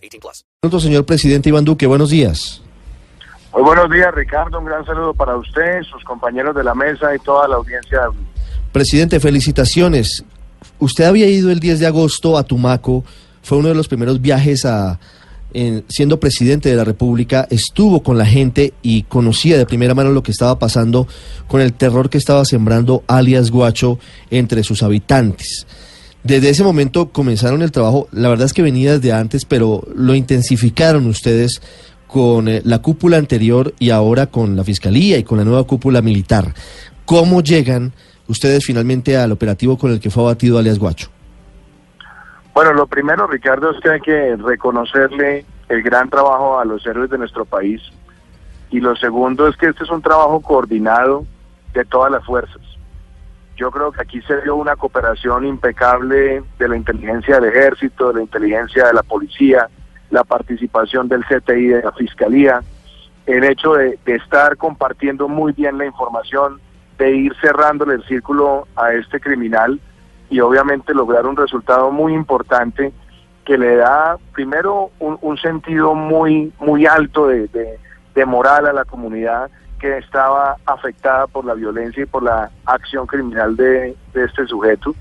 18 plus. Pronto, señor presidente Iván Duque, buenos días. Muy buenos días, Ricardo. Un gran saludo para usted, sus compañeros de la mesa y toda la audiencia. Presidente, felicitaciones. Usted había ido el 10 de agosto a Tumaco, fue uno de los primeros viajes a, en- siendo presidente de la República, estuvo con la gente y conocía de primera mano lo que estaba pasando con el terror que estaba sembrando alias Guacho entre sus habitantes. Desde ese momento comenzaron el trabajo, la verdad es que venía desde antes, pero lo intensificaron ustedes con eh, la cúpula anterior y ahora con la Fiscalía y con la nueva cúpula militar. ¿Cómo llegan ustedes finalmente al operativo con el que fue abatido alias Guacho? Bueno, lo primero, Ricardo, es que hay que reconocerle el gran trabajo a los héroes de nuestro país. Y lo segundo es que este es un trabajo coordinado de todas las fuerzas. Yo creo que aquí se dio una cooperación impecable de la inteligencia del ejército, de la inteligencia de la policía, la participación del CTI de la fiscalía, el hecho de, estar compartiendo muy bien la información, de ir cerrándole el círculo a este criminal y obviamente lograr un resultado muy importante que le da primero un, un sentido muy muy alto de moral a la comunidad que estaba afectada por la violencia y por la acción criminal de, este sujeto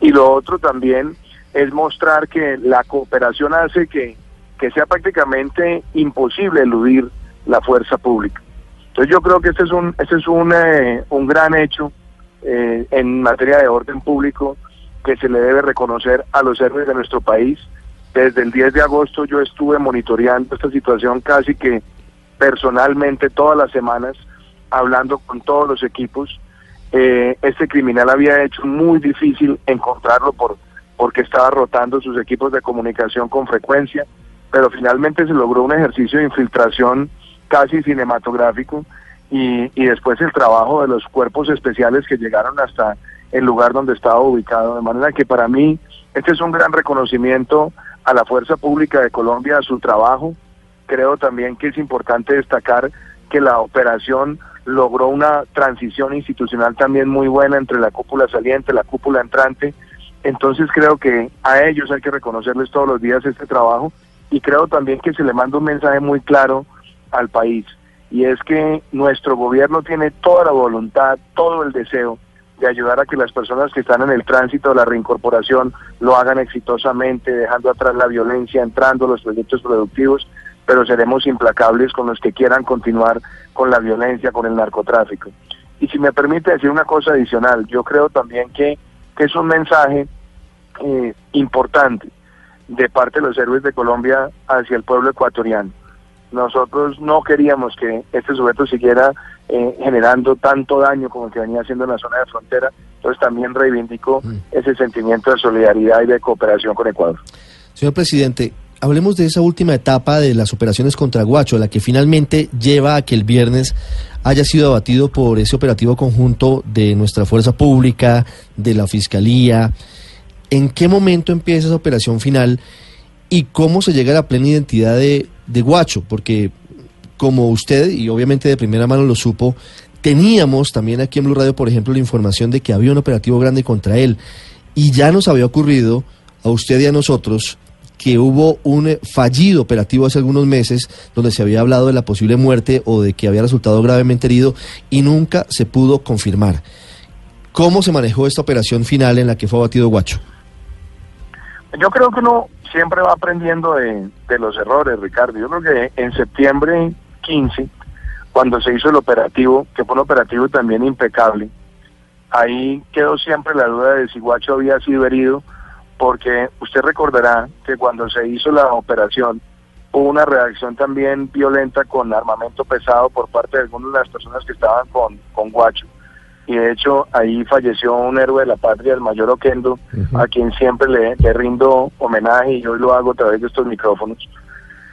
y lo otro también es mostrar que la cooperación hace que, que sea prácticamente imposible eludir la fuerza pública. Entonces yo creo que este es un, este es un, eh, un gran hecho eh, en materia de orden público que se le debe reconocer a los héroes de nuestro país. Desde el 10 de agosto yo estuve monitoreando esta situación casi que personalmente todas las semanas, hablando con todos los equipos. Eh, este criminal había hecho muy difícil encontrarlo por porque estaba rotando sus equipos de comunicación con frecuencia, pero finalmente se logró un ejercicio de infiltración casi cinematográfico y, y después el trabajo de los cuerpos especiales que llegaron hasta el lugar donde estaba ubicado. De manera que para mí este es un gran reconocimiento a la Fuerza Pública de Colombia, a su trabajo. Creo también que es importante destacar que la operación logró una transición institucional también muy buena entre la cúpula saliente, la cúpula entrante. Entonces creo que a ellos hay que reconocerles todos los días este trabajo y creo también que se le manda un mensaje muy claro al país y es que nuestro gobierno tiene toda la voluntad, todo el deseo de ayudar a que las personas que están en el tránsito de la reincorporación lo hagan exitosamente, dejando atrás la violencia, entrando a los proyectos productivos, pero seremos implacables con los que quieran continuar con la violencia, con el narcotráfico. Y si me permite decir una cosa adicional, yo creo también que, que es un mensaje eh, importante de parte de los héroes de Colombia hacia el pueblo ecuatoriano. Nosotros no queríamos que este sujeto siguiera eh, generando tanto daño como el que venía haciendo en la zona de frontera, entonces también reivindicó ese sentimiento de solidaridad y de cooperación con Ecuador. Señor presidente, hablemos de esa última etapa de las operaciones contra Guacho, la que finalmente lleva a que el viernes haya sido abatido por ese operativo conjunto de nuestra fuerza pública, de la fiscalía. ¿En qué momento empieza esa operación final y cómo se llega a la plena identidad de, de Guacho? Porque como usted, y obviamente de primera mano lo supo, teníamos también aquí en Blue Radio, por ejemplo, la información de que había un operativo grande contra él. Y ya nos había ocurrido a usted y a nosotros que hubo un eh, fallido operativo hace algunos meses donde se había hablado de la posible muerte o de que había resultado gravemente herido y nunca se pudo confirmar. ¿Cómo se manejó esta operación final en la que fue abatido Guacho? Yo creo que uno siempre va aprendiendo de, de los errores, Ricardo. Yo creo que en septiembre 15, cuando se hizo el operativo, que fue un operativo también impecable, ahí quedó siempre la duda de si Guacho había sido herido, porque usted recordará que cuando se hizo la operación hubo una reacción también violenta con armamento pesado por parte de algunas de las personas que estaban con, con Guacho. y de hecho ahí falleció un héroe de la patria, el mayor Oquendo, a quien siempre le, le rindo homenaje y hoy lo hago a través de estos micrófonos.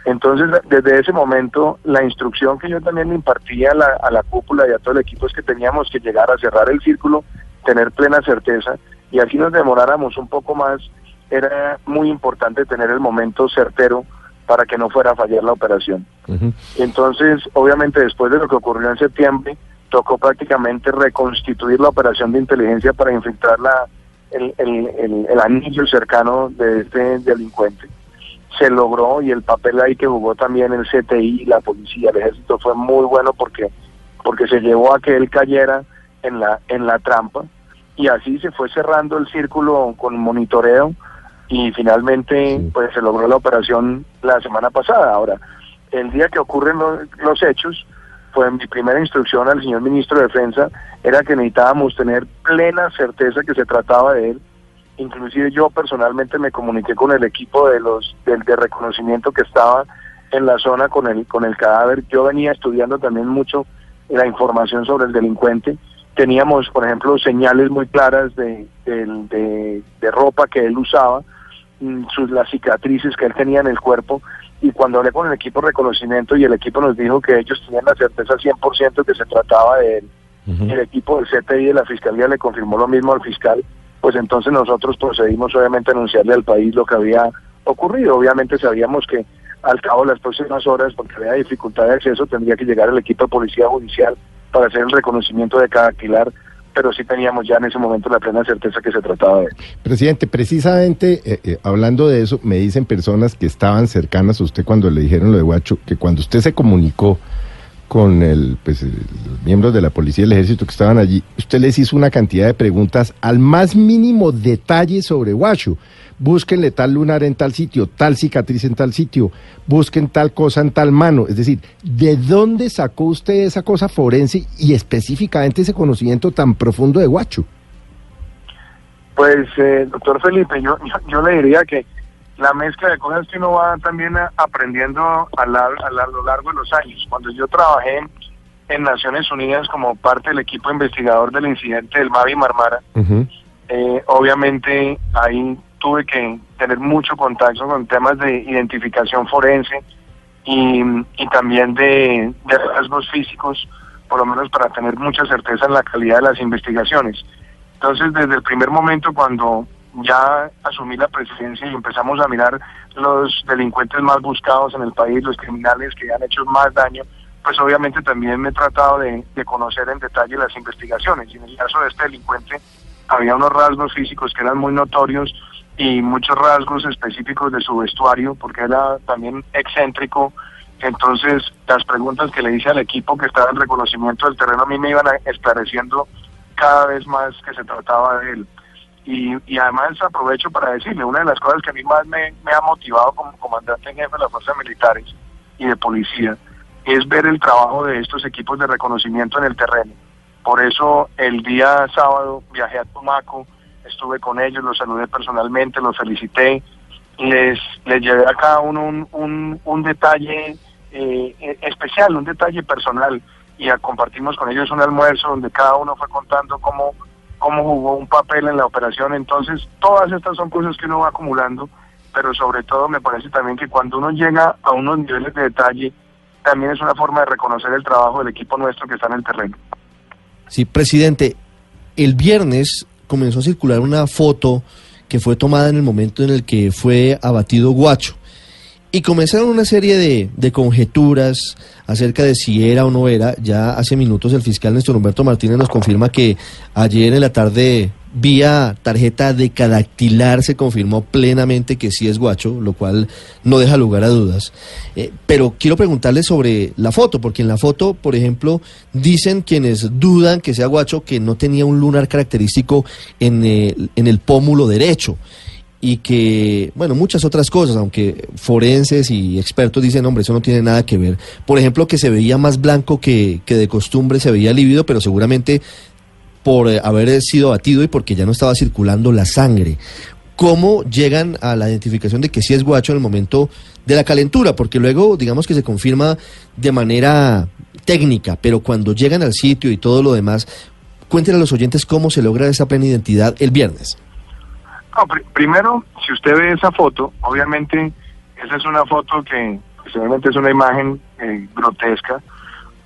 Entonces, desde ese momento, la instrucción que yo también le impartía a la, a la cúpula y a todo el equipo es que teníamos que llegar a cerrar el círculo, tener plena certeza, y así nos demoráramos un poco más, era muy importante tener el momento certero para que no fuera a fallar la operación. Entonces, obviamente, después de lo que ocurrió en septiembre, tocó prácticamente reconstituir la operación de inteligencia para infiltrar la, el, el, el, el anillo cercano de este delincuente. Se logró y el papel ahí que jugó también el CTI, la policía, el ejército fue muy bueno porque porque se llevó a que él cayera en la en la trampa y así se fue cerrando el círculo con monitoreo y finalmente pues se logró la operación la semana pasada. Ahora, el día que ocurren los, los hechos, fue mi primera instrucción al señor ministro de Defensa era que necesitábamos tener plena certeza que se trataba de él. Inclusive yo personalmente me comuniqué con el equipo de los del de reconocimiento que estaba en la zona con el con el cadáver. Yo venía estudiando también mucho la información sobre el delincuente teníamos por ejemplo señales muy claras de de, de, ropa que él usaba mm, sus las cicatrices que él tenía en el cuerpo y cuando hablé con el equipo de reconocimiento y el equipo nos dijo que ellos tenían la certeza 100% que se trataba de él el equipo del CTI de la Fiscalía le confirmó lo mismo al fiscal pues entonces nosotros procedimos obviamente a anunciarle al país lo que había ocurrido. Obviamente sabíamos que al cabo de las próximas horas, porque había dificultad de acceso, tendría que llegar el equipo de policía judicial para hacer el reconocimiento de cada alquilar, pero sí teníamos ya en ese momento la plena certeza que se trataba de. Presidente, precisamente eh, eh, hablando de eso, me dicen personas que estaban cercanas a usted cuando le dijeron lo de Guacho, que cuando usted se comunicó con el, pues, los miembros de la policía y el ejército que estaban allí, usted les hizo una cantidad de preguntas al más mínimo detalle sobre Huacho. Búsquenle tal lunar en tal sitio, tal cicatriz en tal sitio, busquen tal cosa en tal mano. Es decir, ¿de dónde sacó usted esa cosa forense y específicamente ese conocimiento tan profundo de Huacho? Pues, eh, doctor Felipe, yo, yo, yo le diría que la mezcla de cosas que uno va también aprendiendo a, lo largo de los años. Cuando yo trabajé en Naciones Unidas como parte del equipo investigador del incidente del Mavi Marmara, eh, obviamente ahí tuve que tener mucho contacto con temas de identificación forense y, también de, de rasgos físicos, por lo menos para tener mucha certeza en la calidad de las investigaciones. Entonces, desde el primer momento cuando ya asumí la presidencia y empezamos a mirar los delincuentes más buscados en el país, los criminales que han hecho más daño, pues obviamente también me he tratado de, conocer en detalle las investigaciones. Y en el caso de este delincuente había unos rasgos físicos que eran muy notorios y muchos rasgos específicos de su vestuario, porque era también excéntrico. Entonces, las preguntas que le hice al equipo que estaba en reconocimiento del terreno a mí me iban esclareciendo cada vez más que se trataba de él. Y, además aprovecho para decirle, una de las cosas que a mí más me, ha motivado como comandante en jefe de las fuerzas militares y de policía es ver el trabajo de estos equipos de reconocimiento en el terreno. Por eso el día sábado viajé a Tumaco, estuve con ellos, los saludé personalmente, los felicité, les, les llevé a cada uno un, un, detalle eh, especial, un detalle personal y compartimos con ellos un almuerzo donde cada uno fue contando cómo cómo jugó un papel en la operación. Entonces, todas estas son cosas que uno va acumulando, pero sobre todo me parece también que cuando uno llega a unos niveles de detalle, también es una forma de reconocer el trabajo del equipo nuestro que está en el terreno. Sí, presidente, el viernes comenzó a circular una foto que fue tomada en el momento en el que fue abatido Guacho. Y comenzaron una serie de, conjeturas acerca de si era o no era. Ya hace minutos el fiscal Néstor Humberto Martínez nos confirma que ayer en la tarde, vía tarjeta de cadactilar, se confirmó plenamente que sí es guacho, lo cual no deja lugar a dudas. Eh, pero quiero preguntarle sobre la foto, porque en la foto, por ejemplo, dicen quienes dudan que sea guacho que no tenía un lunar característico en, eh, en el pómulo derecho y que, bueno, muchas otras cosas, aunque forenses y expertos dicen, hombre, eso no tiene nada que ver. Por ejemplo, que se veía más blanco que, que de costumbre, se veía lívido, pero seguramente por eh, haber sido batido y porque ya no estaba circulando la sangre. ¿Cómo llegan a la identificación de que sí es guacho en el momento de la calentura? Porque luego, digamos que se confirma de manera técnica, pero cuando llegan al sitio y todo lo demás, Cuéntenle a los oyentes cómo se logra esa plena identidad el viernes. Primero, si usted ve esa foto, obviamente esa es una foto que pues, obviamente es una imagen eh, grotesca,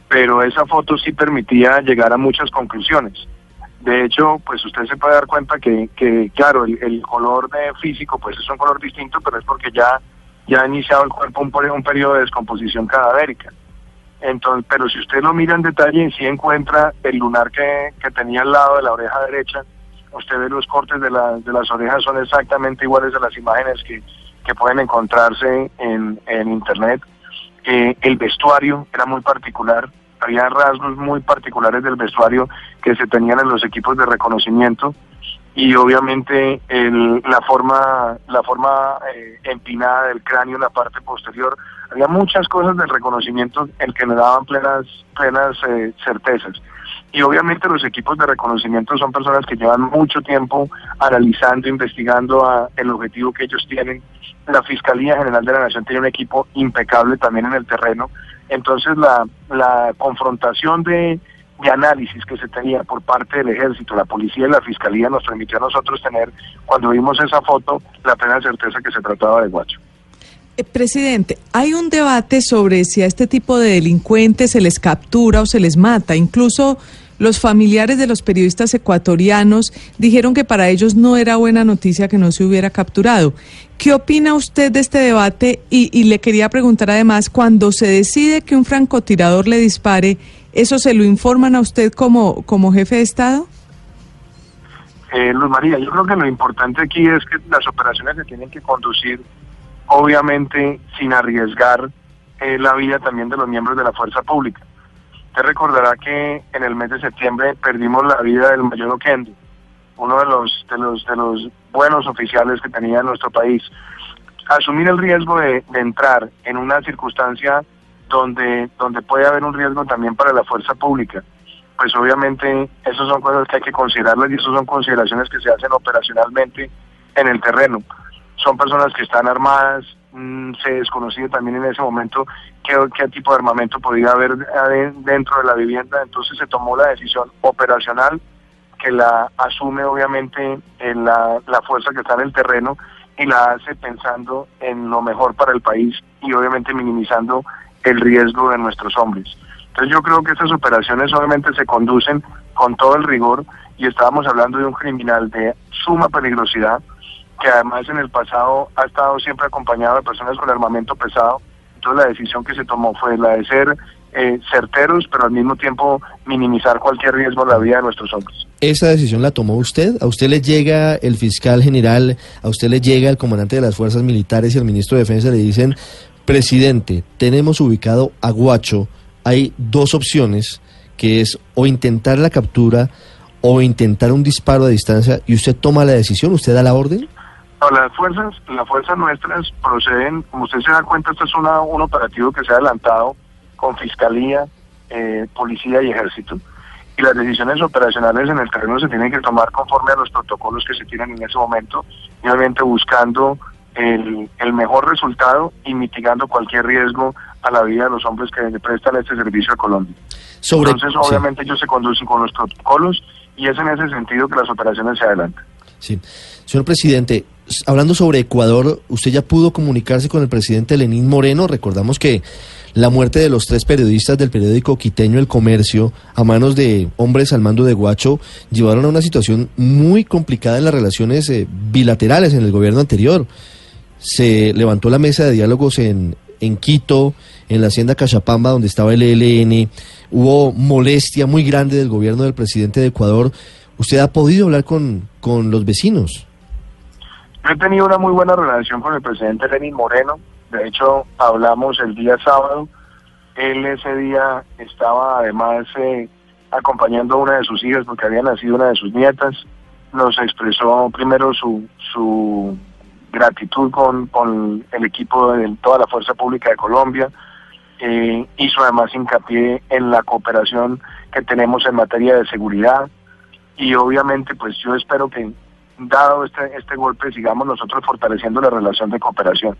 pero esa foto sí permitía llegar a muchas conclusiones. De hecho, pues usted se puede dar cuenta que, claro, el, color de físico pues es un color distinto, pero es porque ya, ya ha iniciado el cuerpo un, peri- un periodo de descomposición cadavérica. Entonces, pero si usted lo mira en detalle, sí encuentra el lunar que, que tenía al lado de la oreja derecha. Usted ve los cortes de, la- de las orejas, son exactamente iguales a las imágenes que, que pueden encontrarse en, en internet. Eh, el vestuario era muy particular, había rasgos muy particulares del vestuario que se tenían en los equipos de reconocimiento y obviamente el- la forma la forma eh, empinada del cráneo la parte posterior había muchas cosas del reconocimiento en que me daban plenas plenas eh, certezas. Y obviamente los equipos de reconocimiento son personas que llevan mucho tiempo analizando investigando a- el objetivo que ellos tienen. La fiscalía general de la nación tiene un equipo impecable también en el terreno entonces la la confrontación de de análisis que se tenía por parte del ejército, la policía y la fiscalía nos permitió a nosotros tener, cuando vimos esa foto, la plena certeza que se trataba de Guacho. Eh, Presidente, hay un debate sobre si a este tipo de delincuentes se les captura o se les mata. Incluso los familiares de los periodistas ecuatorianos dijeron que para ellos no era buena noticia que no se hubiera capturado. ¿Qué opina usted de este debate? Y, le quería preguntar además, cuando se decide que un francotirador le dispare, ¿eso se lo informan a usted como, como jefe de Estado? Eh, Luz María, yo creo que lo importante aquí es que las operaciones se tienen que conducir, obviamente, sin arriesgar eh, la vida también de los miembros de la fuerza pública. Usted recordará que en el mes de septiembre perdimos la vida del mayor Oquendo, uno de los, de los, de los buenos oficiales que tenía nuestro país. Asumir el riesgo de, entrar en una circunstancia donde, donde puede haber un riesgo también para la fuerza pública, pues obviamente esas son cosas que hay que considerarlas y esas son consideraciones que se hacen operacionalmente en el terreno. Son personas que están armadas, mm, se desconocía también en ese momento qué, qué tipo de armamento podía haber dentro de la vivienda, entonces se tomó la decisión operacional que la asume obviamente en la, la fuerza que está en el terreno y la hace pensando en lo mejor para el país y obviamente minimizando el riesgo de nuestros hombres. Entonces yo creo que estas operaciones obviamente se conducen con todo el rigor y estábamos hablando de un criminal de suma peligrosidad que además en el pasado ha estado siempre acompañado de personas con armamento pesado. Entonces la decisión que se tomó fue la de ser eh, certeros, pero al mismo tiempo minimizar cualquier riesgo a la vida de nuestros hombres. ¿Esa decisión la tomó usted? ¿A usted le llega el fiscal general, a usted le llega el comandante de las fuerzas militares y el ministro de Defensa le dicen, presidente, tenemos ubicado a Guacho, hay dos opciones, que es o intentar la captura o intentar un disparo a distancia y usted toma la decisión, usted da la orden? No, las fuerzas, las fuerzas nuestras proceden, como usted se da cuenta, esto es una, un operativo que se ha adelantado con fiscalía, eh, policía y ejército. Y las decisiones operacionales en el terreno se tienen que tomar conforme a los protocolos que se tienen en ese momento, y obviamente buscando el, el mejor resultado y mitigando cualquier riesgo a la vida de los hombres que le prestan este servicio a Colombia. Sobre, Entonces, sí. obviamente, ellos se conducen con los protocolos y es en ese sentido que las operaciones se adelantan. Sí. Señor presidente, hablando sobre Ecuador, ¿usted ya pudo comunicarse con el presidente Lenín Moreno? Recordamos que la muerte de los tres periodistas del periódico quiteño El Comercio a manos de hombres al mando de Guacho llevaron a una situación muy complicada en las relaciones eh, bilaterales en el gobierno anterior. Se levantó la mesa de diálogos en, en Quito, en la hacienda Cachapamba, donde estaba el ELN. Hubo molestia muy grande del gobierno del presidente de Ecuador. ¿Usted ha podido hablar con, con los vecinos? Yo he tenido una muy buena relación con el presidente Lenín Moreno. De hecho, hablamos el día sábado. Él ese día estaba además eh, acompañando a una de sus hijas porque había nacido una de sus nietas. Nos expresó primero su, su gratitud con, con el equipo de toda la Fuerza Pública de Colombia. Eh, hizo además hincapié en la cooperación que tenemos en materia de seguridad y obviamente pues yo espero que dado este, este golpe sigamos nosotros fortaleciendo la relación de cooperación.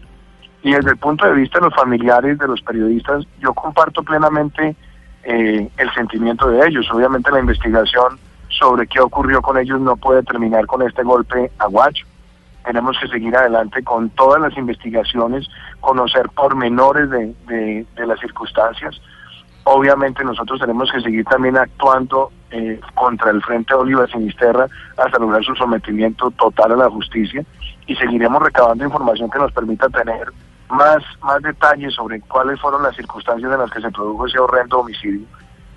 Y desde el punto de vista de los familiares, de los periodistas, yo comparto plenamente eh, el sentimiento de ellos. Obviamente la investigación sobre qué ocurrió con ellos no puede terminar con este golpe a Guacho. Tenemos que seguir adelante con todas las investigaciones, conocer pormenores de, de, de las circunstancias. Obviamente nosotros tenemos que seguir también actuando eh, contra el Frente Oliva Sinisterra hasta lograr su sometimiento total a la justicia y seguiremos recabando información que nos permita tener más, más detalles sobre cuáles fueron las circunstancias en las que se produjo ese horrendo homicidio.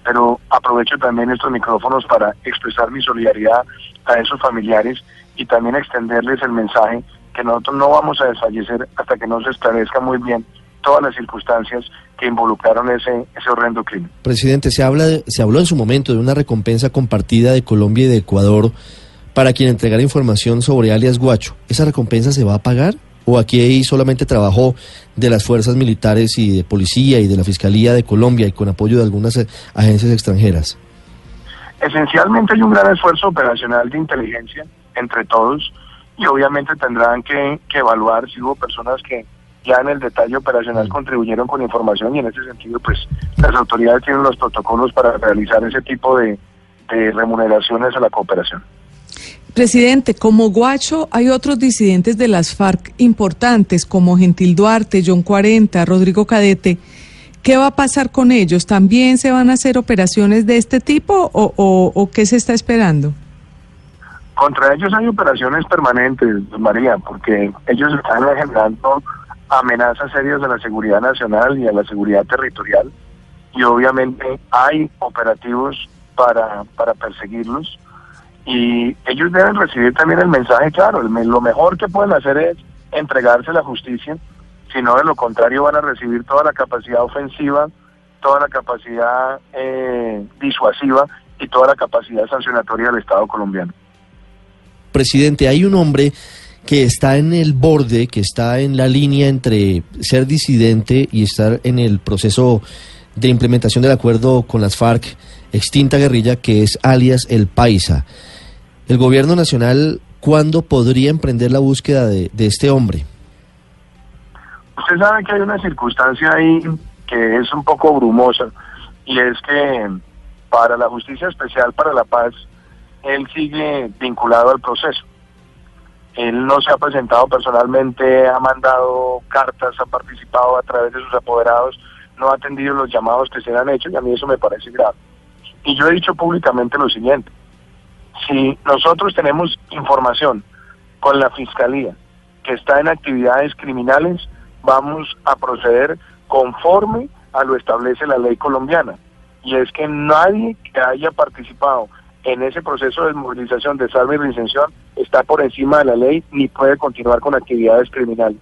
Pero aprovecho también estos micrófonos para expresar mi solidaridad a esos familiares y también extenderles el mensaje que nosotros no vamos a desfallecer hasta que no se esclarezca muy bien todas las circunstancias que involucraron ese, ese horrendo crimen. Presidente, se, habla de- se habló en su momento de una recompensa compartida de Colombia y de Ecuador para quien entregara información sobre alias Guacho. ¿Esa recompensa se va a pagar? ¿O aquí solamente trabajo de las fuerzas militares y de policía y de la Fiscalía de Colombia y con apoyo de algunas eh, agencias extranjeras? Esencialmente hay un gran esfuerzo operacional de inteligencia entre todos y obviamente tendrán que, que evaluar si hubo personas que ya en el detalle operacional contribuyeron con información y en ese sentido pues las autoridades tienen los protocolos para realizar ese tipo de, de remuneraciones a la cooperación. Presidente, como Guacho hay otros disidentes de las FARC importantes como Gentil Duarte, John 40, Rodrigo Cadete. ¿Qué va a pasar con ellos? ¿También se van a hacer operaciones de este tipo o, o- o qué se está esperando? Contra ellos hay operaciones permanentes, María, porque ellos están generando amenazas serias a la seguridad nacional y a la seguridad territorial. Y obviamente hay operativos para, para perseguirlos. Y ellos deben recibir también el mensaje claro, lo mejor que pueden hacer es entregarse a la justicia, si no de lo contrario van a recibir toda la capacidad ofensiva, toda la capacidad eh, disuasiva y toda la capacidad sancionatoria del Estado colombiano. Presidente, hay un hombre que está en el borde, que está en la línea entre ser disidente y estar en el proceso de implementación del acuerdo con las FARC, extinta guerrilla, que es alias El Paisa. El gobierno nacional, ¿cuándo podría emprender la búsqueda de, este hombre? Usted sabe que hay una circunstancia ahí que es un poco brumosa y es que para la Justicia Especial para la Paz, él sigue vinculado al proceso. Él no se ha presentado personalmente, ha mandado cartas, ha participado a través de sus apoderados, no ha atendido los llamados que se le han hecho y a mí eso me parece grave. Y yo he dicho públicamente lo siguiente, si nosotros tenemos información con la Fiscalía que está en actividades criminales, vamos a proceder conforme a lo establece la ley colombiana. Y es que nadie que haya participado en ese proceso de movilización de salva y reinserción está por encima de la ley ni puede continuar con actividades criminales.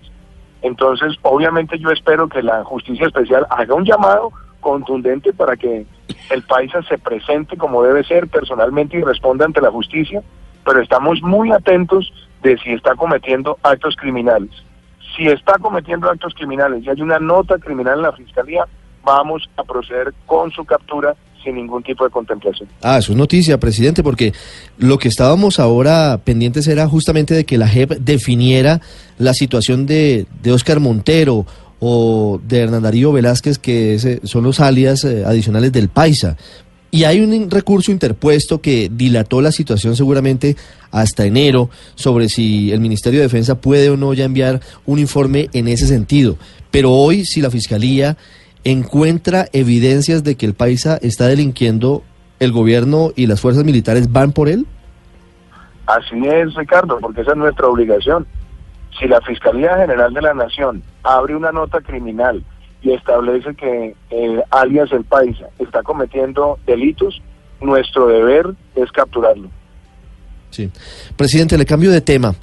Entonces, obviamente yo espero que la justicia especial haga un llamado contundente para que el paisa se presente como debe ser personalmente y responda ante la justicia, pero estamos muy atentos de si está cometiendo actos criminales. Si está cometiendo actos criminales y hay una nota criminal en la fiscalía, vamos a proceder con su captura sin ningún tipo de contemplación. Ah, eso es noticia, presidente, porque lo que estábamos ahora pendientes era justamente de que la JEP definiera la situación de, de Oscar Montero o de Hernán Darío Velázquez, que eh, son los alias eh, adicionales del Paisa. Y hay un recurso interpuesto que dilató la situación seguramente hasta enero sobre si el Ministerio de Defensa puede o no ya enviar un informe en ese sentido. Pero hoy, si la Fiscalía encuentra evidencias de que el Paisa está delinquiendo, el gobierno y las fuerzas militares van por él? Así es, Ricardo, porque esa es nuestra obligación. Si la Fiscalía General de la Nación abre una nota criminal y establece que eh, alias el Paisa está cometiendo delitos, nuestro deber es capturarlo. Sí. Presidente, le cambio de tema.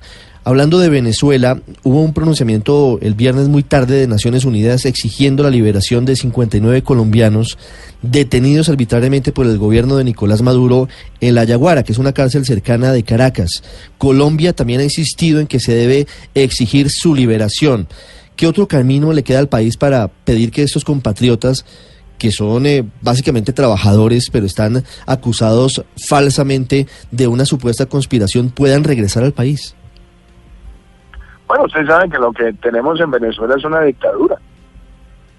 Hablando de Venezuela, hubo un pronunciamiento el viernes muy tarde de Naciones Unidas exigiendo la liberación de 59 colombianos detenidos arbitrariamente por el gobierno de Nicolás Maduro en La Yaguara, que es una cárcel cercana de Caracas. Colombia también ha insistido en que se debe exigir su liberación. ¿Qué otro camino le queda al país para pedir que estos compatriotas que son eh, básicamente trabajadores, pero están acusados falsamente de una supuesta conspiración, puedan regresar al país. Bueno, ustedes saben que lo que tenemos en Venezuela es una dictadura.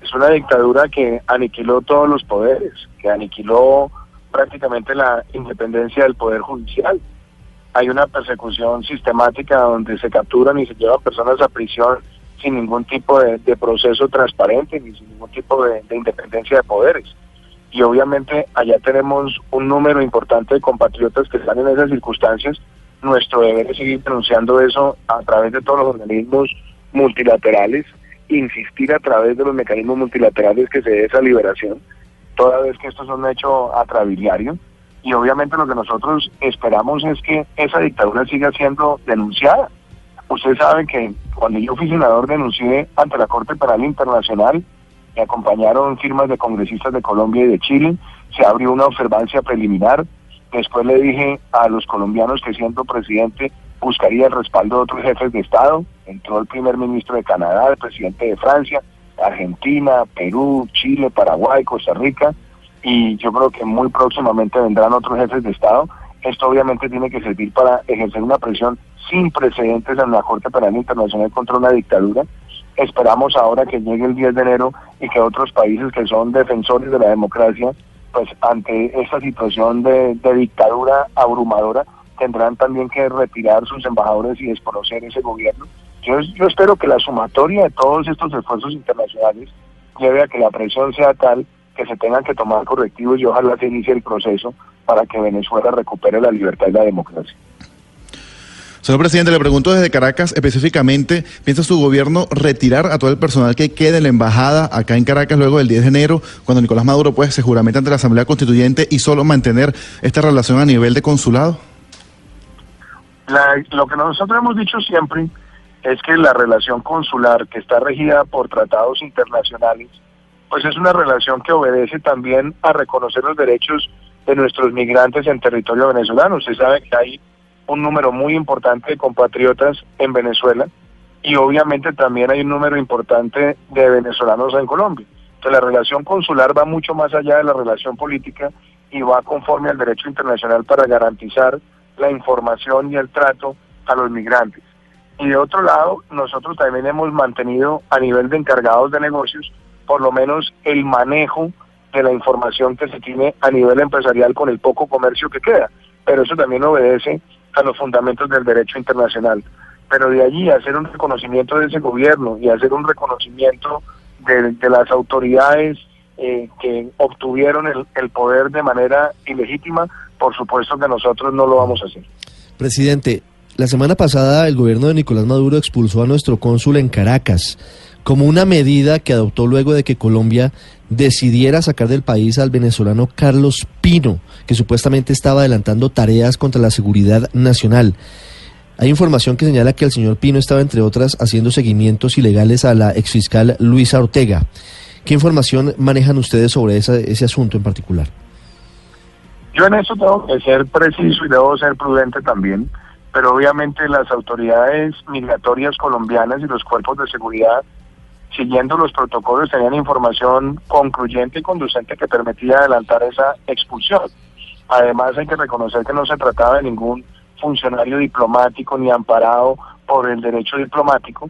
Es una dictadura que aniquiló todos los poderes, que aniquiló prácticamente la independencia del Poder Judicial. Hay una persecución sistemática donde se capturan y se llevan personas a prisión sin ningún tipo de, proceso transparente ni sin ningún tipo de independencia de poderes. Y obviamente allá tenemos un número importante de compatriotas que están en esas circunstancias. Nuestro deber es seguir denunciando eso a través de todos los organismos multilaterales, insistir a través de los mecanismos multilaterales que se dé esa liberación, toda vez que esto es un hecho atrabiliario. Y obviamente lo que nosotros esperamos es que esa dictadura siga siendo denunciada. Ustedes saben que cuando yo fui senador denuncié ante la Corte Penal Internacional, me acompañaron firmas de congresistas de Colombia y de Chile, se abrió una observancia preliminar, después le dije a los colombianos que siendo presidente buscaría el respaldo de otros jefes de Estado, entró el primer ministro de Canadá, el presidente de Francia, Argentina, Perú, Chile, Paraguay, Costa Rica, y yo creo que muy próximamente vendrán otros jefes de Estado. Esto obviamente tiene que servir para ejercer una presión sin precedentes en la Corte Penal Internacional contra una dictadura. Esperamos ahora que llegue el 10 de enero y que otros países que son defensores de la democracia, pues ante esta situación de, dictadura abrumadora, tendrán también que retirar sus embajadores y desconocer ese gobierno. Yo, yo espero que la sumatoria de todos estos esfuerzos internacionales lleve a que la presión sea tal que se tengan que tomar correctivos y ojalá se inicie el proceso para que Venezuela recupere la libertad y la democracia. Señor presidente, le pregunto desde Caracas específicamente, ¿piensa su gobierno retirar a todo el personal que quede en la embajada acá en Caracas luego del 10 de enero, cuando Nicolás Maduro pues se juramenta ante la Asamblea Constituyente y solo mantener esta relación a nivel de consulado? La, lo que nosotros hemos dicho siempre es que la relación consular que está regida por tratados internacionales, pues es una relación que obedece también a reconocer los derechos de nuestros migrantes en territorio venezolano. Usted sabe que hay un número muy importante de compatriotas en Venezuela y obviamente también hay un número importante de venezolanos en Colombia. Entonces la relación consular va mucho más allá de la relación política y va conforme al derecho internacional para garantizar la información y el trato a los migrantes. Y de otro lado, nosotros también hemos mantenido a nivel de encargados de negocios por lo menos el manejo de la información que se tiene a nivel empresarial con el poco comercio que queda. Pero eso también obedece a los fundamentos del derecho internacional. Pero de allí hacer un reconocimiento de ese gobierno y hacer un reconocimiento de, de las autoridades eh, que obtuvieron el, el poder de manera ilegítima, por supuesto que nosotros no lo vamos a hacer. Presidente, la semana pasada el gobierno de Nicolás Maduro expulsó a nuestro cónsul en Caracas como una medida que adoptó luego de que Colombia decidiera sacar del país al venezolano Carlos Pino, que supuestamente estaba adelantando tareas contra la seguridad nacional. Hay información que señala que el señor Pino estaba, entre otras, haciendo seguimientos ilegales a la exfiscal Luisa Ortega. ¿Qué información manejan ustedes sobre ese asunto en particular? Yo en eso tengo que ser preciso y debo ser prudente también, pero obviamente las autoridades migratorias colombianas y los cuerpos de seguridad, siguiendo los protocolos, tenían información concluyente y conducente que permitía adelantar esa expulsión. Además hay que reconocer que no se trataba de ningún funcionario diplomático ni amparado por el derecho diplomático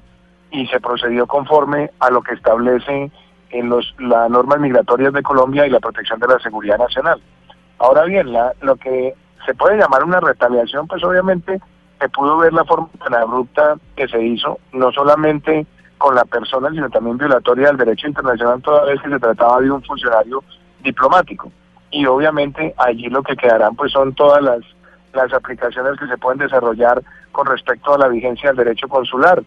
y se procedió conforme a lo que establece en los, las normas migratorias de Colombia y la protección de la seguridad nacional. Ahora bien, la, lo que se puede llamar una retaliación, pues obviamente se pudo ver la forma tan abrupta que se hizo, no solamente con la persona, sino también violatoria del derecho internacional, toda vez que se trataba de un funcionario diplomático. Y obviamente allí lo que quedarán pues son todas las, las aplicaciones que se pueden desarrollar con respecto a la vigencia del derecho consular.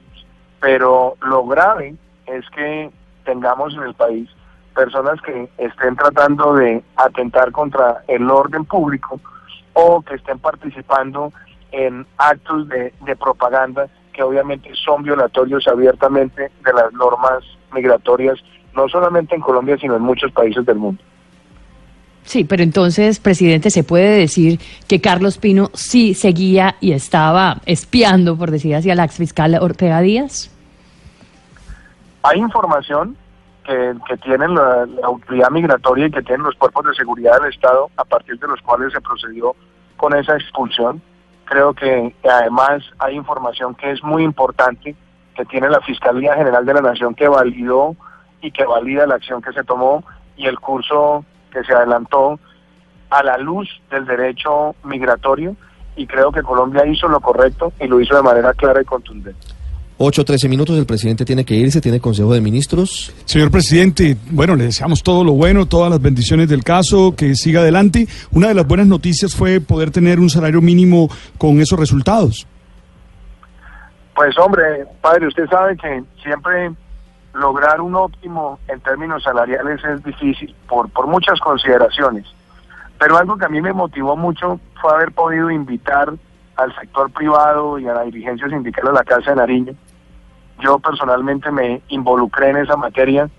Pero lo grave es que tengamos en el país personas que estén tratando de atentar contra el orden público o que estén participando en actos de, de, propaganda que obviamente son violatorios abiertamente de las normas migratorias, no solamente en Colombia, sino en muchos países del mundo. Sí, pero entonces, presidente, ¿se puede decir que Carlos Pino sí seguía y estaba espiando, por decir así, a la exfiscal Ortega Díaz? Hay información que, que tienen la, la, autoridad migratoria y que tienen los cuerpos de seguridad del Estado a partir de los cuales se procedió con esa expulsión. Creo que además hay información que es muy importante que tiene la Fiscalía General de la Nación que validó y que valida la acción que se tomó y el curso que se adelantó a la luz del derecho migratorio y creo que Colombia hizo lo correcto y lo hizo de manera clara y contundente. 8-13 minutos, el presidente tiene que irse, tiene consejo de ministros. Señor presidente, bueno, le deseamos todo lo bueno, todas las bendiciones del caso, que siga adelante. Una de las buenas noticias fue poder tener un salario mínimo con esos resultados. Pues hombre, padre, usted sabe que siempre lograr un óptimo en términos salariales es difícil por, por muchas consideraciones. Pero algo que a mí me motivó mucho fue haber podido invitar al sector privado y a la dirigencia sindical de la Casa de Nariño. Yo personalmente me involucré en esa materia,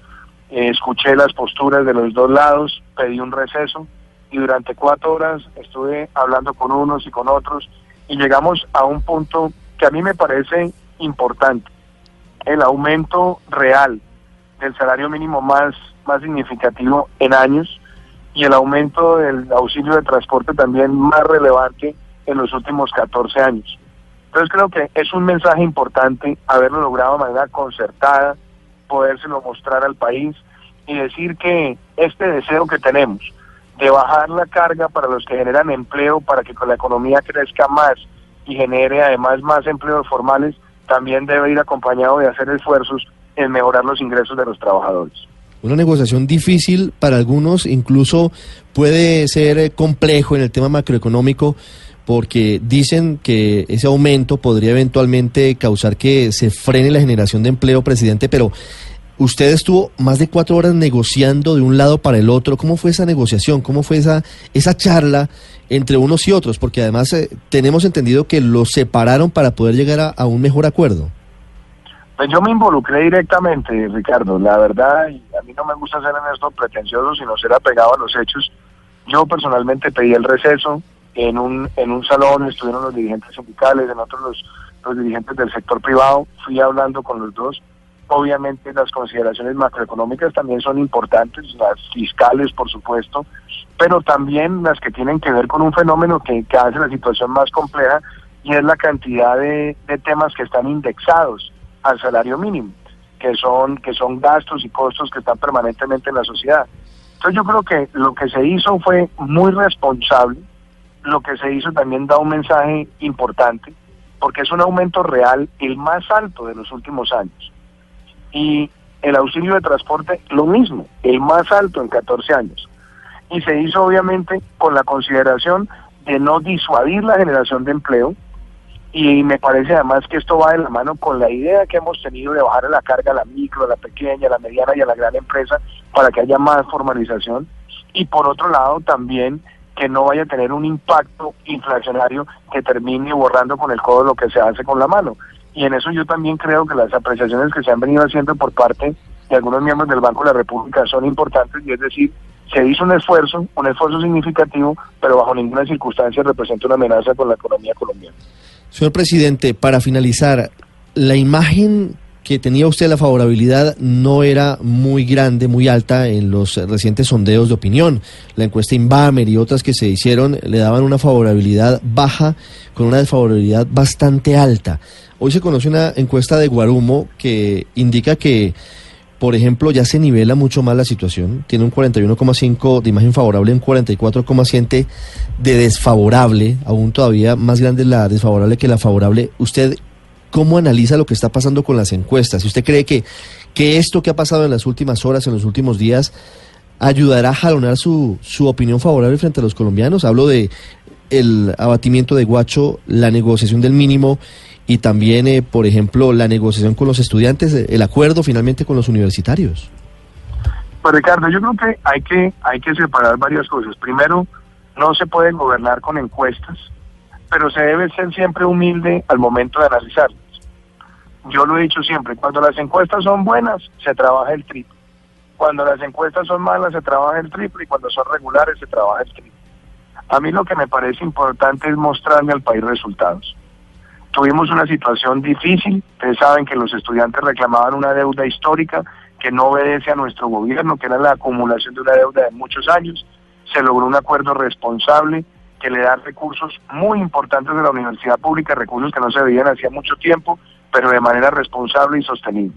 eh, escuché las posturas de los dos lados, pedí un receso y durante cuatro horas estuve hablando con unos y con otros y llegamos a un punto que a mí me parece importante, el aumento real del salario mínimo más, más significativo en años y el aumento del auxilio de transporte también más relevante en los últimos 14 años. Entonces creo que es un mensaje importante haberlo logrado de manera concertada, podérselo mostrar al país y decir que este deseo que tenemos de bajar la carga para los que generan empleo, para que la economía crezca más y genere además más empleos formales, también debe ir acompañado de hacer esfuerzos en mejorar los ingresos de los trabajadores. Una negociación difícil para algunos, incluso puede ser complejo en el tema macroeconómico, porque dicen que ese aumento podría eventualmente causar que se frene la generación de empleo, presidente, pero usted estuvo más de cuatro horas negociando de un lado para el otro. ¿Cómo fue esa negociación? ¿Cómo fue esa, esa charla entre unos y otros? Porque además eh, tenemos entendido que los separaron para poder llegar a, a un mejor acuerdo. Pues yo me involucré directamente, Ricardo. La verdad, y a mí no me gusta ser en esto pretencioso, sino ser apegado a los hechos. Yo personalmente pedí el receso, en un, en un salón estuvieron los dirigentes sindicales, en otros los, los dirigentes del sector privado, fui hablando con los dos. Obviamente las consideraciones macroeconómicas también son importantes, las fiscales por supuesto, pero también las que tienen que ver con un fenómeno que, que hace la situación más compleja y es la cantidad de, de temas que están indexados al salario mínimo, que son, que son gastos y costos que están permanentemente en la sociedad. Entonces yo creo que lo que se hizo fue muy responsable, lo que se hizo también da un mensaje importante, porque es un aumento real, el más alto de los últimos años. Y el auxilio de transporte, lo mismo, el más alto en 14 años. Y se hizo obviamente con la consideración de no disuadir la generación de empleo, y me parece además que esto va de la mano con la idea que hemos tenido de bajar la carga a la micro, a la pequeña, a la mediana y a la gran empresa para que haya más formalización y por otro lado también que no vaya a tener un impacto inflacionario que termine borrando con el codo lo que se hace con la mano. Y en eso yo también creo que las apreciaciones que se han venido haciendo por parte de algunos miembros del Banco de la República son importantes y es decir, se hizo un esfuerzo, un esfuerzo significativo, pero bajo ninguna circunstancia representa una amenaza con la economía colombiana. Señor presidente, para finalizar, la imagen que tenía usted la favorabilidad no era muy grande, muy alta en los recientes sondeos de opinión. La encuesta Inbamer y otras que se hicieron le daban una favorabilidad baja con una desfavorabilidad bastante alta. Hoy se conoce una encuesta de Guarumo que indica que, por ejemplo, ya se nivela mucho más la situación. Tiene un 41,5 de imagen favorable, un 44,7 de desfavorable, aún todavía más grande la desfavorable que la favorable. ¿Usted ¿Cómo analiza lo que está pasando con las encuestas? Si usted cree que, que esto que ha pasado en las últimas horas, en los últimos días, ayudará a jalonar su, su opinión favorable frente a los colombianos. Hablo de el abatimiento de Guacho, la negociación del mínimo y también, eh, por ejemplo, la negociación con los estudiantes, el acuerdo finalmente con los universitarios. Pues Ricardo, yo creo que hay que hay que separar varias cosas. Primero, no se puede gobernar con encuestas, pero se debe ser siempre humilde al momento de analizarlas. Yo lo he dicho siempre, cuando las encuestas son buenas, se trabaja el triple. Cuando las encuestas son malas, se trabaja el triple y cuando son regulares, se trabaja el triple. A mí lo que me parece importante es mostrarme al país resultados. Tuvimos una situación difícil, ustedes saben que los estudiantes reclamaban una deuda histórica que no obedece a nuestro gobierno, que era la acumulación de una deuda de muchos años. Se logró un acuerdo responsable que le da recursos muy importantes de la universidad pública, recursos que no se veían hacía mucho tiempo, pero de manera responsable y sostenible.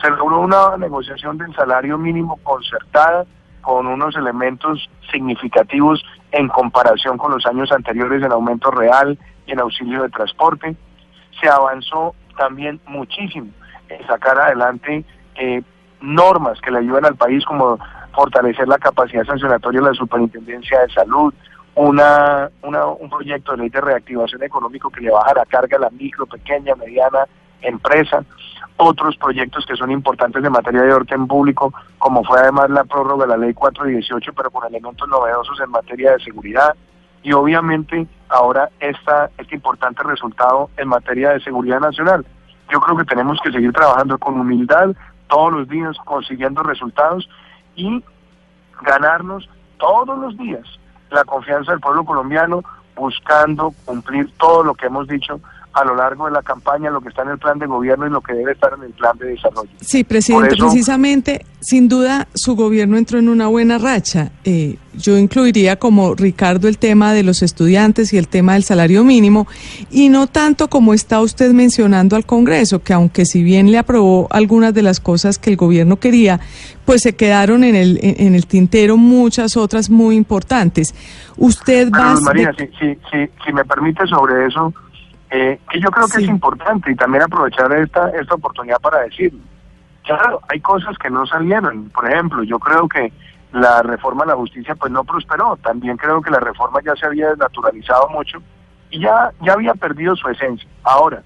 Se logró una negociación del salario mínimo concertada con unos elementos significativos en comparación con los años anteriores en aumento real y en auxilio de transporte. Se avanzó también muchísimo en sacar adelante eh, normas que le ayudan al país como fortalecer la capacidad sancionatoria de la Superintendencia de Salud, una, una, un proyecto de ley de reactivación económico que le baja la carga a la micro, pequeña, mediana empresa, otros proyectos que son importantes en materia de orden público, como fue además la prórroga de la ley 418, pero con elementos novedosos en materia de seguridad, y obviamente ahora esta, este importante resultado en materia de seguridad nacional. Yo creo que tenemos que seguir trabajando con humildad todos los días, consiguiendo resultados y ganarnos todos los días la confianza del pueblo colombiano buscando cumplir todo lo que hemos dicho a lo largo de la campaña, lo que está en el plan de gobierno y lo que debe estar en el plan de desarrollo. Sí, presidente, eso- precisamente, sin duda, su gobierno entró en una buena racha. Eh, yo incluiría como Ricardo el tema de los estudiantes y el tema del salario mínimo, y no tanto como está usted mencionando al Congreso, que aunque si bien le aprobó algunas de las cosas que el gobierno quería, pues se quedaron en el, en, el tintero muchas otras muy importantes. Usted va... María, de- si, si, si, si me permite sobre eso, eh, que yo creo que Sí. es importante y también aprovechar esta, esta oportunidad para decirlo. Claro, hay cosas que no salieron. Por ejemplo, yo creo que la reforma a la justicia pues no prosperó. También creo que la reforma ya se había desnaturalizado mucho y ya, ya había perdido su esencia. Ahora,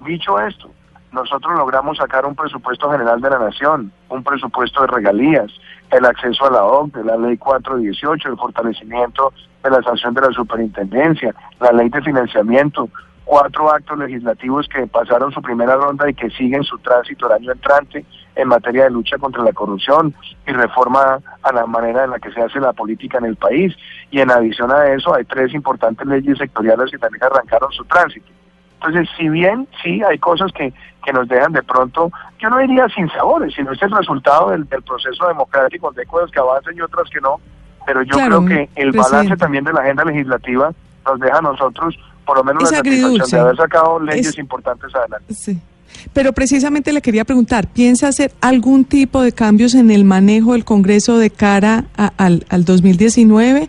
dicho esto, nosotros logramos sacar un presupuesto general de la nación, un presupuesto de regalías, el acceso a la OCDE, la ley 418, el fortalecimiento de la sanción de la superintendencia, la ley de financiamiento, cuatro actos legislativos que pasaron su primera ronda y que siguen su tránsito el año entrante en materia de lucha contra la corrupción y reforma a la manera en la que se hace la política en el país. Y en adición a eso hay tres importantes leyes sectoriales que también arrancaron su tránsito. Entonces, si bien sí hay cosas que, que nos dejan de pronto, yo no diría sin sabores, sino este es el resultado del, del proceso democrático, de cosas que avancen y otras que no, pero yo Claro, creo que el presidente. balance también de la agenda legislativa nos deja a nosotros por lo menos Es la satisfacción de haber sacado leyes Es- importantes adelante. Sí. Pero precisamente le quería preguntar, ¿piensa hacer algún tipo de cambios en el manejo del Congreso de cara a- al, al 2019?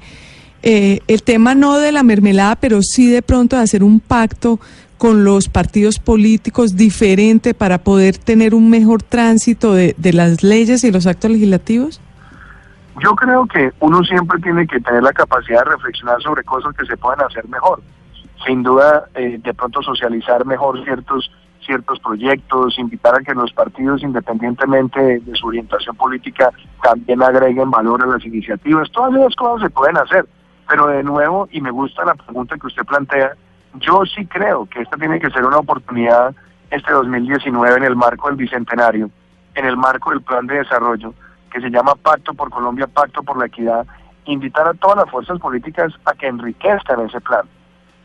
Eh, el tema no de la mermelada, pero sí de pronto de hacer un pacto con los partidos políticos diferente para poder tener un mejor tránsito de, de las leyes y los actos legislativos? Yo creo que uno siempre tiene que tener la capacidad de reflexionar sobre cosas que se pueden hacer mejor. Sin duda, eh, de pronto socializar mejor ciertos ciertos proyectos, invitar a que los partidos, independientemente de, su orientación política, también agreguen valor a las iniciativas. Todas esas cosas se pueden hacer, pero de nuevo, y me gusta la pregunta que usted plantea, yo sí creo que esta tiene que ser una oportunidad este 2019 en el marco del Bicentenario, en el marco del plan de desarrollo, que se llama Pacto por Colombia, Pacto por la Equidad, invitar a todas las fuerzas políticas a que enriquezcan ese plan.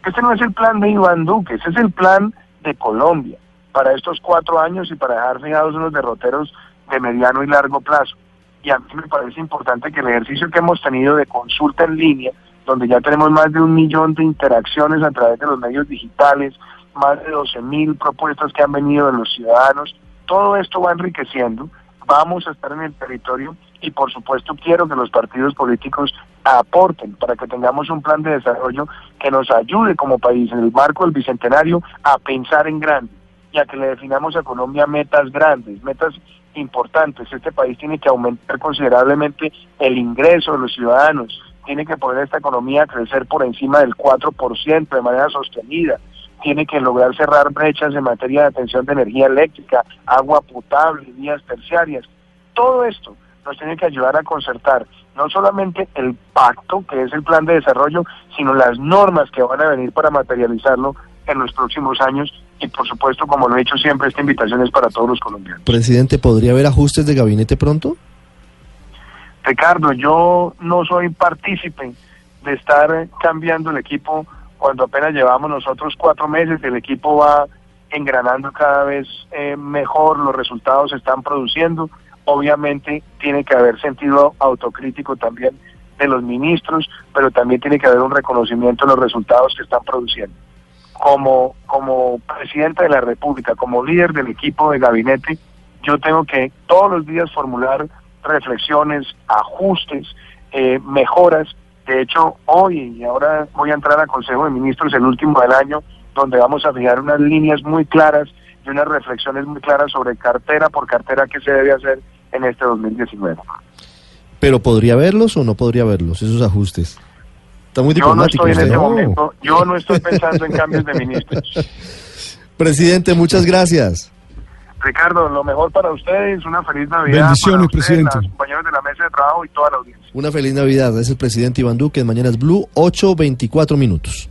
Este no es el plan de Iván Duque, ese es el plan de Colombia para estos cuatro años y para dejar fijados unos derroteros de mediano y largo plazo. Y a mí me parece importante que el ejercicio que hemos tenido de consulta en línea, donde ya tenemos más de un millón de interacciones a través de los medios digitales, más de 12 mil propuestas que han venido de los ciudadanos, todo esto va enriqueciendo, vamos a estar en el territorio y por supuesto quiero que los partidos políticos aporten para que tengamos un plan de desarrollo que nos ayude como país en el marco del Bicentenario a pensar en grande y a que le definamos a Colombia metas grandes, metas importantes. Este país tiene que aumentar considerablemente el ingreso de los ciudadanos, tiene que poner esta economía a crecer por encima del 4% de manera sostenida, tiene que lograr cerrar brechas en materia de atención de energía eléctrica, agua potable, vías terciarias. Todo esto nos tiene que ayudar a concertar no solamente el pacto, que es el plan de desarrollo, sino las normas que van a venir para materializarlo en los próximos años. Y por supuesto, como lo he dicho siempre, esta invitación es para todos los colombianos. Presidente, ¿podría haber ajustes de gabinete pronto? Ricardo, yo no soy partícipe de estar cambiando el equipo cuando apenas llevamos nosotros cuatro meses, el equipo va engranando cada vez eh, mejor, los resultados se están produciendo. Obviamente tiene que haber sentido autocrítico también de los ministros, pero también tiene que haber un reconocimiento de los resultados que están produciendo. Como, como presidente de la República, como líder del equipo de gabinete, yo tengo que todos los días formular reflexiones, ajustes, eh, mejoras. De hecho, hoy y ahora voy a entrar al Consejo de Ministros, el último del año, donde vamos a fijar unas líneas muy claras y unas reflexiones muy claras sobre cartera por cartera que se debe hacer en este 2019. Pero ¿podría verlos o no podría verlos, esos ajustes? Está muy Yo no diplomático estoy en este momento, yo no estoy pensando en cambios de ministros. Presidente, muchas gracias. Ricardo, lo mejor para ustedes, una feliz Navidad. Bendiciones, para presidente. los compañeros de la mesa de trabajo y toda la audiencia. Una feliz Navidad. Es el presidente Iván Duque. Mañana es Blue, 8.24 minutos.